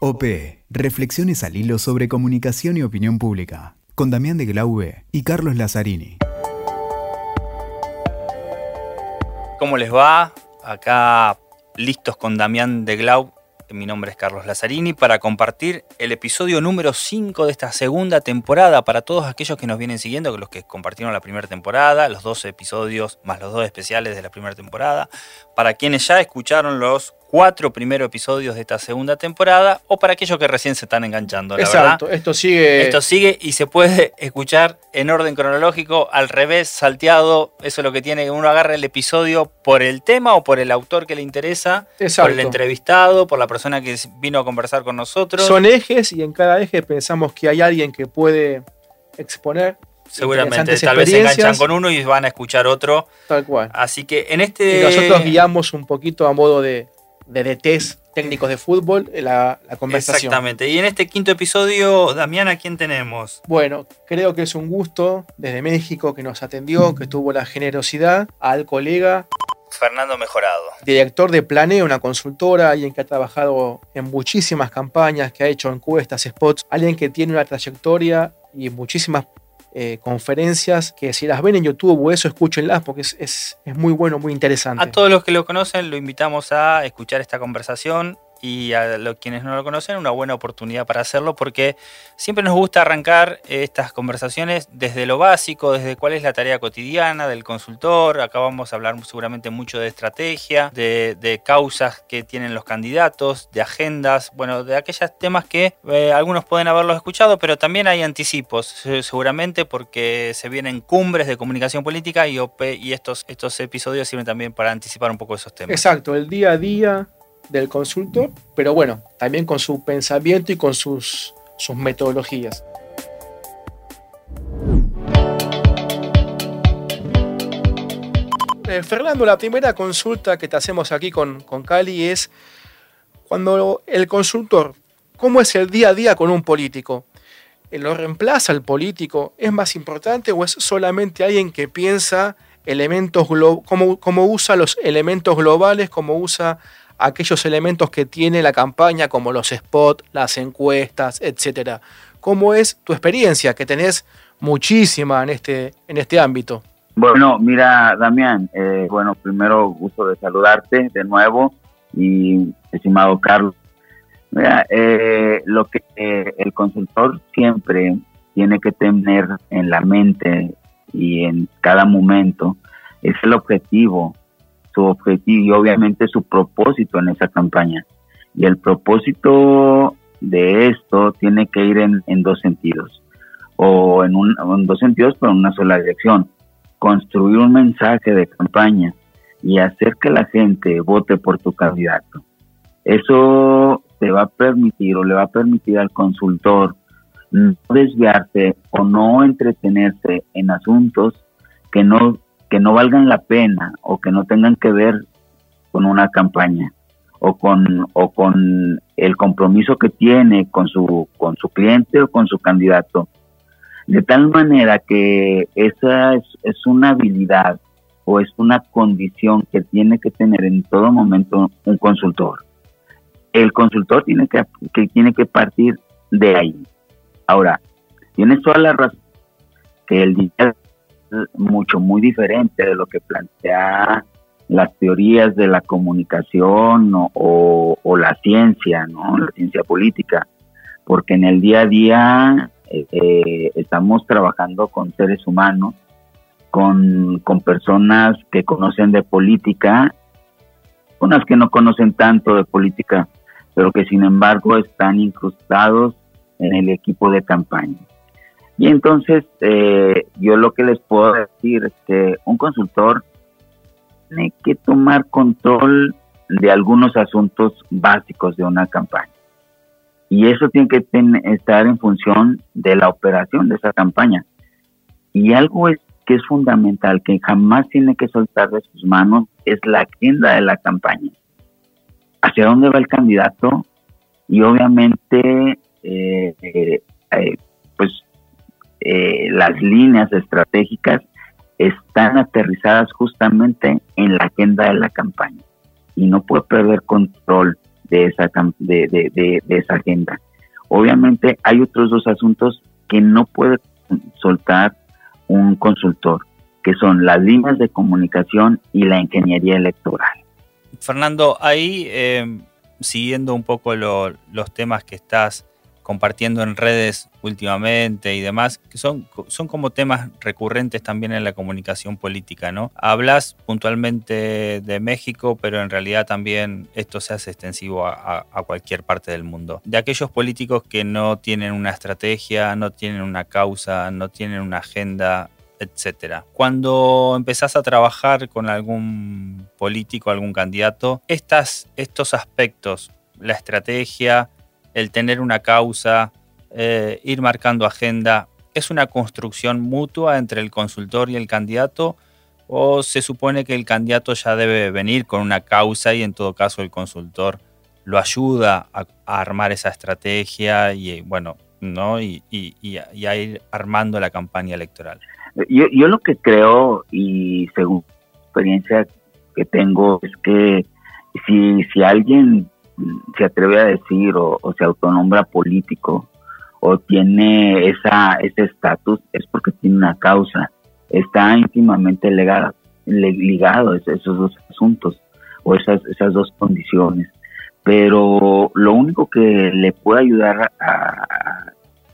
OP. Reflexiones al hilo sobre comunicación y opinión pública. Con Damián de Glaube y Carlos Lazzarini. ¿Cómo les va? Acá listos con Damián de Glau. Mi nombre es Carlos Lazzarini para compartir el episodio número 5 de esta segunda temporada para todos aquellos que nos vienen siguiendo, los que compartieron la primera temporada, los dos episodios más los dos especiales de la primera temporada, para quienes ya escucharon los cuatro primeros episodios de esta segunda temporada o para aquellos que recién se están enganchando. La Exacto, esto sigue. Esto sigue y se puede escuchar en orden cronológico, al revés, salteado. Eso es lo que tiene que uno agarra el episodio por el tema o por el autor que le interesa, por el entrevistado, por la persona que vino a conversar con nosotros. Son ejes y en cada eje pensamos que hay alguien que puede exponer Seguramente, tal vez se enganchan con uno y van a escuchar otro. Tal cual. Así que en este. Y nosotros guiamos un poquito a modo de, de DTs técnicos de fútbol la, la, conversación. Exactamente. Y en este quinto episodio, Damián, ¿a quién tenemos? Bueno, creo que es un gusto desde México que nos atendió, que tuvo la generosidad al colega. Fernando Mejorado. Director de Planeo, una consultora, alguien que ha trabajado en muchísimas campañas, que ha hecho encuestas, spots, alguien que tiene una trayectoria y muchísimas eh, conferencias que si las ven en YouTube o eso, escúchenlas porque es, es, es muy bueno, muy interesante. A todos los que lo conocen, lo invitamos a escuchar esta conversación y a los quienes no lo conocen, una buena oportunidad para hacerlo porque siempre nos gusta arrancar estas conversaciones desde lo básico, desde cuál es la tarea cotidiana del consultor. Acá vamos a hablar seguramente mucho de estrategia, de, causas que tienen los candidatos, de agendas, bueno, de aquellos temas que eh, algunos pueden haberlos escuchado, pero también hay anticipos, seguramente porque se vienen cumbres de comunicación política y, y estos, estos episodios sirven también para anticipar un poco esos temas. Exacto, el día a día del consultor, pero bueno, también con su pensamiento y con sus, sus metodologías. Eh, Fernando, la primera consulta que te hacemos aquí con, con Cali es cuando el consultor, ¿cómo es el día a día con un político? ¿Lo reemplaza el político? ¿Es más importante o es solamente alguien que piensa elementos, cómo, cómo usa los elementos globales, cómo usa aquellos elementos que tiene la campaña, como los spots, las encuestas, etcétera. ¿Cómo es tu experiencia, que tenés muchísima en este, en este ámbito? Bueno, mira, Damián, eh, bueno, primero gusto de saludarte de nuevo y estimado Carlos. Mira, eh, lo que eh, el consultor siempre tiene que tener en la mente y en cada momento es el objetivo su objetivo y obviamente su propósito en esa campaña. Y el propósito de esto tiene que ir en, dos sentidos, o en, en dos sentidos, pero en una sola dirección. Construir un mensaje de campaña y hacer que la gente vote por tu candidato. Eso te va a permitir o le va a permitir al consultor no desviarse o no entretenerse en asuntos que no que no valgan la pena o que no tengan que ver con una campaña o con o con el compromiso que tiene con su con su cliente o con su candidato. De tal manera que esa es, es una habilidad o es una condición que tiene que tener en todo momento un consultor. El consultor tiene que, que tiene que partir de ahí. Ahora tienes toda la razón que el día mucho, muy diferente de lo que plantea las teorías de la comunicación o, la ciencia, ¿no? La ciencia política, porque en el día a día eh, eh, estamos trabajando con seres humanos, con, con personas que conocen de política, unas que no conocen tanto de política, pero que sin embargo están incrustados en el equipo de campaña. Y entonces eh, yo lo que les puedo decir es que un consultor tiene que tomar control de algunos asuntos básicos de una campaña. Y eso tiene que estar en función de la operación de esa campaña. Y algo es que es fundamental, que jamás tiene que soltar de sus manos, es la agenda de la campaña. Hacia dónde va el candidato y obviamente eh, eh, pues eh, las líneas estratégicas están aterrizadas justamente en la agenda de la campaña y no puede perder control de esa, de, esa agenda. Obviamente hay otros dos asuntos que no puede soltar un consultor, que son las líneas de comunicación y la ingeniería electoral. Fernando, ahí eh, siguiendo un poco los temas que estás compartiendo en redes últimamente y demás, que son, son como temas recurrentes también en la comunicación política, ¿no? Hablas puntualmente de México, pero en realidad también esto se hace extensivo a, cualquier parte del mundo. De aquellos políticos que no tienen una estrategia, no tienen una causa, no tienen una agenda, etcétera. Cuando empezás a trabajar con algún político, algún candidato, estas, estos aspectos, la estrategia, el tener una causa, eh, ir marcando agenda, ¿es una construcción mutua entre el consultor y el candidato? ¿O se supone que el candidato ya debe venir con una causa y en todo caso el consultor lo ayuda a, armar esa estrategia y bueno, ¿no? Y, a ir armando la campaña electoral? Yo, yo lo que creo y según experiencia que tengo es que si, si alguien se atreve a decir o, se autonombra político o tiene esa ese estatus es porque tiene una causa, está íntimamente ligado, ligado a esos dos asuntos o esas, esas dos condiciones. Pero lo único que le puede ayudar a,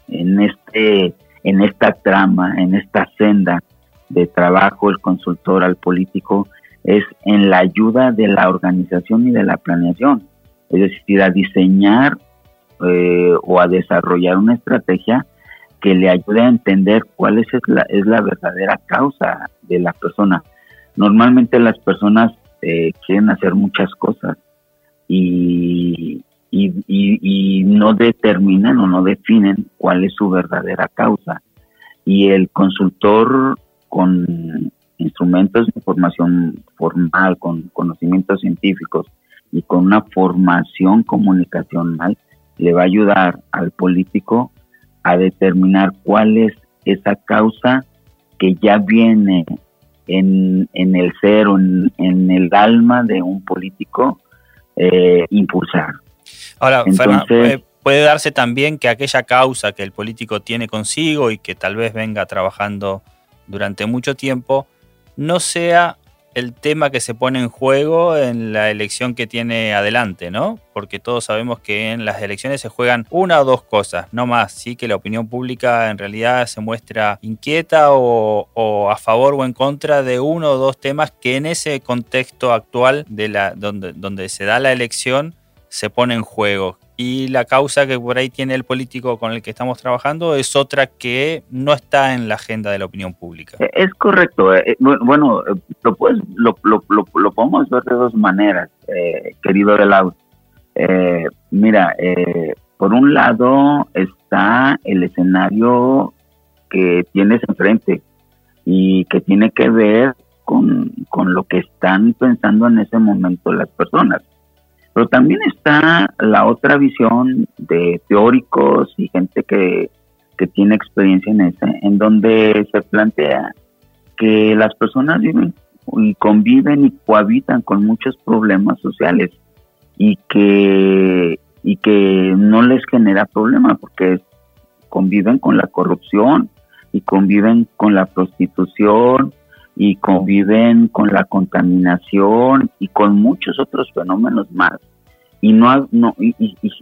en, este, en esta trama, en esta senda de trabajo, el consultor al político, es en la ayuda de la organización y de la planeación es decir, a diseñar eh, o a desarrollar una estrategia que le ayude a entender cuál es la, es la verdadera causa de la persona. Normalmente las personas eh, quieren hacer muchas cosas y, y, no determinan o no definen cuál es su verdadera causa. Y el consultor con instrumentos de información formal, con conocimientos científicos, y con una formación comunicacional le va a ayudar al político a determinar cuál es esa causa que ya viene en, el ser o en, el alma de un político eh, impulsar. Ahora, puede darse también que aquella causa que el político tiene consigo y que tal vez venga trabajando durante mucho tiempo, no sea el tema que se pone en juego en la elección que tiene adelante, ¿no? Porque todos sabemos que en las elecciones se juegan una o dos cosas, no más, sí que la opinión pública en realidad se muestra inquieta o, a favor o en contra de uno o dos temas que en ese contexto actual de la, donde, donde se da la elección se pone en juego y la causa que por ahí tiene el político con el que estamos trabajando es otra que no está en la agenda de la opinión pública. Eh, es correcto. Eh, bueno, eh, lo, puedes, lo, lo, podemos ver de dos maneras, querido Delau. mira, por un lado está el escenario que tienes enfrente y que tiene que ver con, con lo que están pensando en ese momento las personas pero también está la otra visión de teóricos y gente que, tiene experiencia en ese, en donde se plantea que las personas viven y conviven y cohabitan con muchos problemas sociales y que, y que no les genera problema porque conviven con la corrupción y conviven con la prostitución y conviven con la contaminación y con muchos otros fenómenos más. Y no, no y,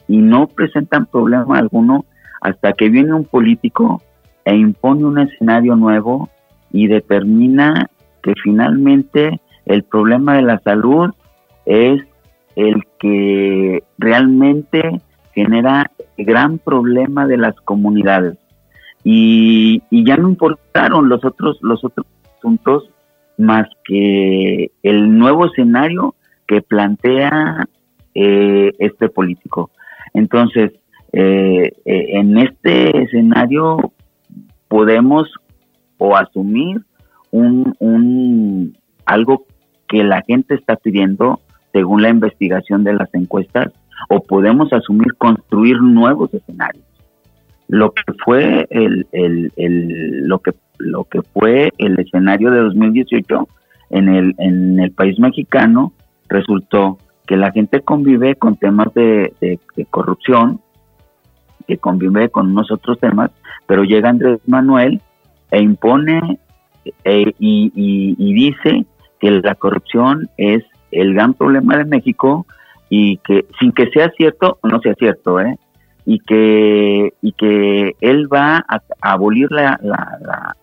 no presentan problema alguno hasta que viene un político e impone un escenario nuevo y determina que finalmente el problema de la salud es el que realmente genera gran problema de las comunidades. Y, y ya no importaron los otros los otros asuntos más que el nuevo escenario que plantea eh, este político. Entonces, eh, eh, en este escenario podemos o asumir un, un, algo que la gente está pidiendo según la investigación de las encuestas o podemos asumir construir nuevos escenarios. Lo que fue el, el, el, lo que lo que fue el escenario de 2018 en el, en el país mexicano resultó que la gente convive con temas de, corrupción, que convive con unos otros temas, pero llega Andrés Manuel e impone e, y, dice que la corrupción es el gran problema de México y que sin que sea cierto no sea cierto, ¿eh? Y que y que él va a, abolir la, la,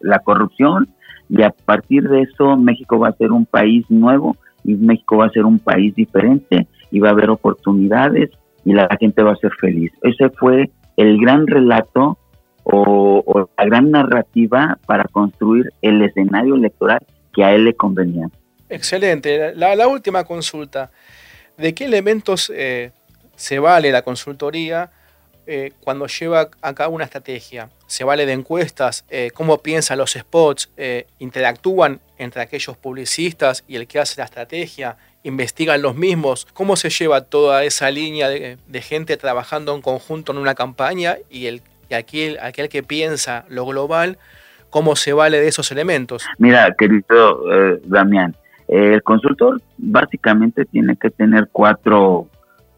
la, corrupción y a partir de eso México va a ser un país nuevo y México va a ser un país diferente y va a haber oportunidades y la gente va a ser feliz. Ese fue el gran relato o, la gran narrativa para construir el escenario electoral que a él le convenía. Excelente. La, última consulta. ¿De qué elementos eh, se vale la consultoría eh, cuando lleva a cabo una estrategia? ¿Se vale de encuestas? Eh, ¿Cómo piensan los spots? ¿Interactúan entre aquellos publicistas y el que hace la estrategia? ¿Investigan los mismos? ¿Cómo se lleva toda esa línea de, gente trabajando en conjunto en una campaña y el y aquel, aquel que piensa lo global, cómo se vale de esos elementos. Mira, querido eh, Damián, el consultor básicamente tiene que tener cuatro,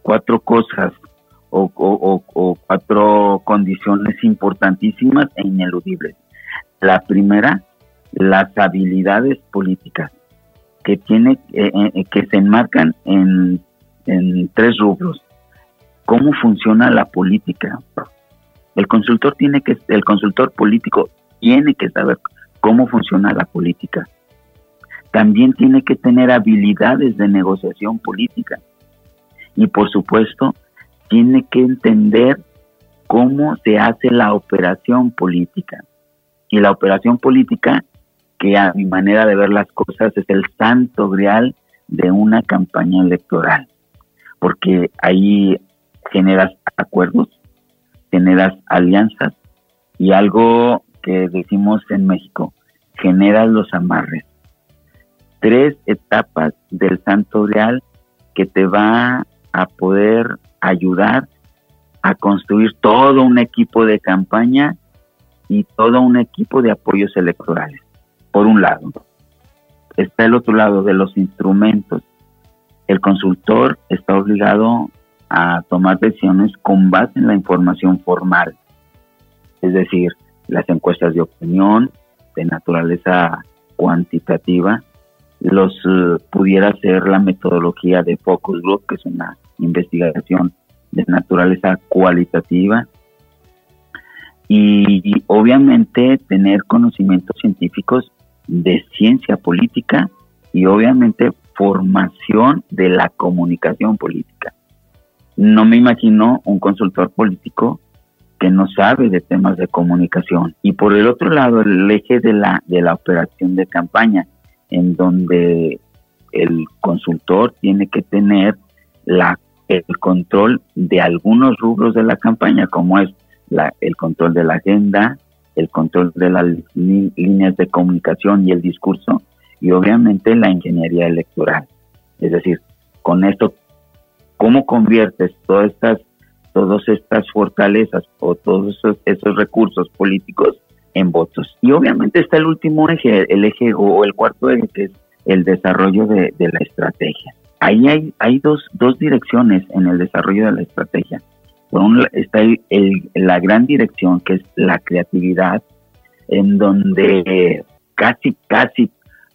cuatro cosas o, cuatro condiciones importantísimas e ineludibles. La primera, las habilidades políticas que tiene eh, eh, que se enmarcan en, en tres rubros. ¿Cómo funciona la política? El consultor tiene que, el consultor político tiene que saber cómo funciona la política. También tiene que tener habilidades de negociación política. Y por supuesto, tiene que entender cómo se hace la operación política. Y la operación política, que a mi manera de ver las cosas es el santo grial de una campaña electoral, porque ahí generas acuerdos, generas alianzas y algo que decimos en México, generas los amarres. Tres etapas del santo real que te va a poder ayudar a construir todo un equipo de campaña y todo un equipo de apoyos electorales. Por un lado, está el otro lado de los instrumentos. El consultor está obligado a tomar decisiones con base en la información formal, es decir, las encuestas de opinión de naturaleza cuantitativa, los eh, pudiera ser la metodología de focus group, que es una investigación de naturaleza cualitativa, y obviamente tener conocimientos científicos de ciencia política y obviamente formación de la comunicación política. No me imagino un consultor político que no sabe de temas de comunicación. Y por el otro lado, el eje de la, de la operación de campaña, en donde el consultor tiene que tener la, el control de algunos rubros de la campaña, como es la, el control de la agenda, el control de las líneas de comunicación y el discurso, y obviamente la ingeniería electoral. Es decir, con esto ¿Cómo conviertes todas estas, todas estas fortalezas o todos esos, recursos políticos en votos? Y obviamente está el último eje, el eje o el cuarto eje, que es el desarrollo de, la estrategia. Ahí hay, hay dos, dos direcciones en el desarrollo de la estrategia. Por un está el, la gran dirección, que es la creatividad, en donde casi, casi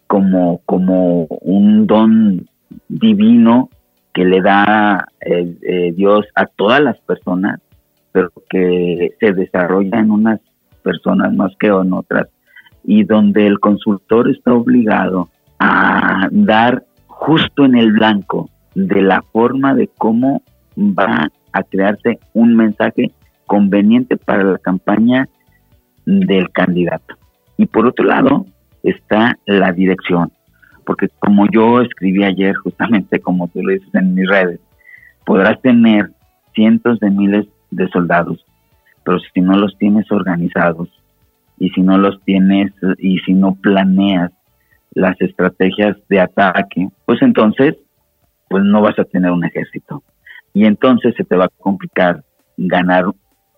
como, como un don divino que le da eh, eh, Dios a todas las personas, pero que se desarrolla en unas personas más que en otras, y donde el consultor está obligado a dar justo en el blanco de la forma de cómo va a crearse un mensaje conveniente para la campaña del candidato. Y por otro lado está la dirección, porque como yo escribí ayer, justamente como tú lo dices en mis redes, podrás tener cientos de miles de soldados, pero si no los tienes organizados y si no los tienes y si no planeas las estrategias de ataque, pues entonces pues no vas a tener un ejército. Y entonces se te va a complicar ganar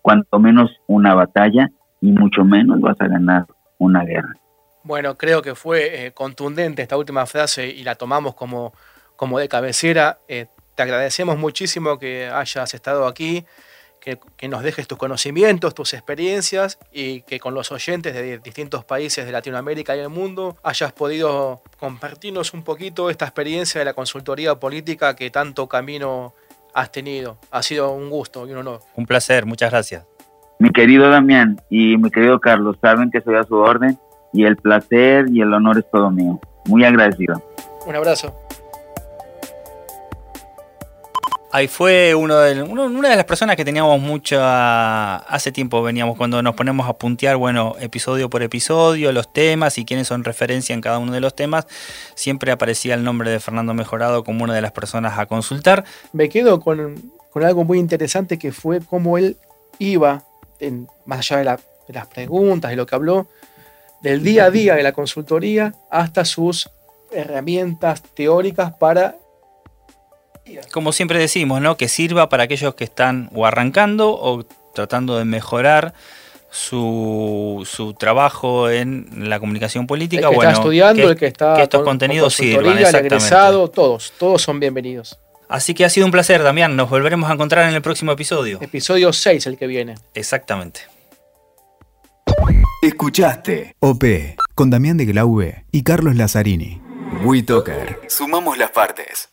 cuanto menos una batalla y mucho menos vas a ganar una guerra. Bueno, creo que fue eh, contundente esta última frase y la tomamos como, como de cabecera. Eh, te agradecemos muchísimo que hayas estado aquí, que, que, nos dejes tus conocimientos, tus experiencias y que con los oyentes de distintos países de Latinoamérica y el mundo hayas podido compartirnos un poquito esta experiencia de la consultoría política que tanto camino has tenido. Ha sido un gusto y un honor. Un placer, muchas gracias. Mi querido Damián y mi querido Carlos, saben que soy a su orden y el placer y el honor es todo mío. Muy agradecido. Un abrazo. Ahí fue una de las personas que teníamos mucha... Hace tiempo veníamos cuando nos ponemos a puntear, bueno, episodio por episodio, los temas y quiénes son referencia en cada uno de los temas. Siempre aparecía el nombre de Fernando Mejorado como una de las personas a consultar. Me quedo con, algo muy interesante que fue cómo él iba, más allá de, de las preguntas, de lo que habló, del día a día de la consultoría hasta sus herramientas teóricas para como siempre decimos, ¿no? Que sirva para aquellos que están o arrancando o tratando de mejorar su, su trabajo en la comunicación política. El que bueno, está estudiando, que, el que está que estos contenidos sirvan. El egresado, todos, todos son bienvenidos. Así que ha sido un placer, Damián. Nos volveremos a encontrar en el próximo episodio. Episodio 6, el que viene. Exactamente. Escuchaste OP con Damián de Glaube y Carlos Lazzarini. WeToker. Sumamos las partes.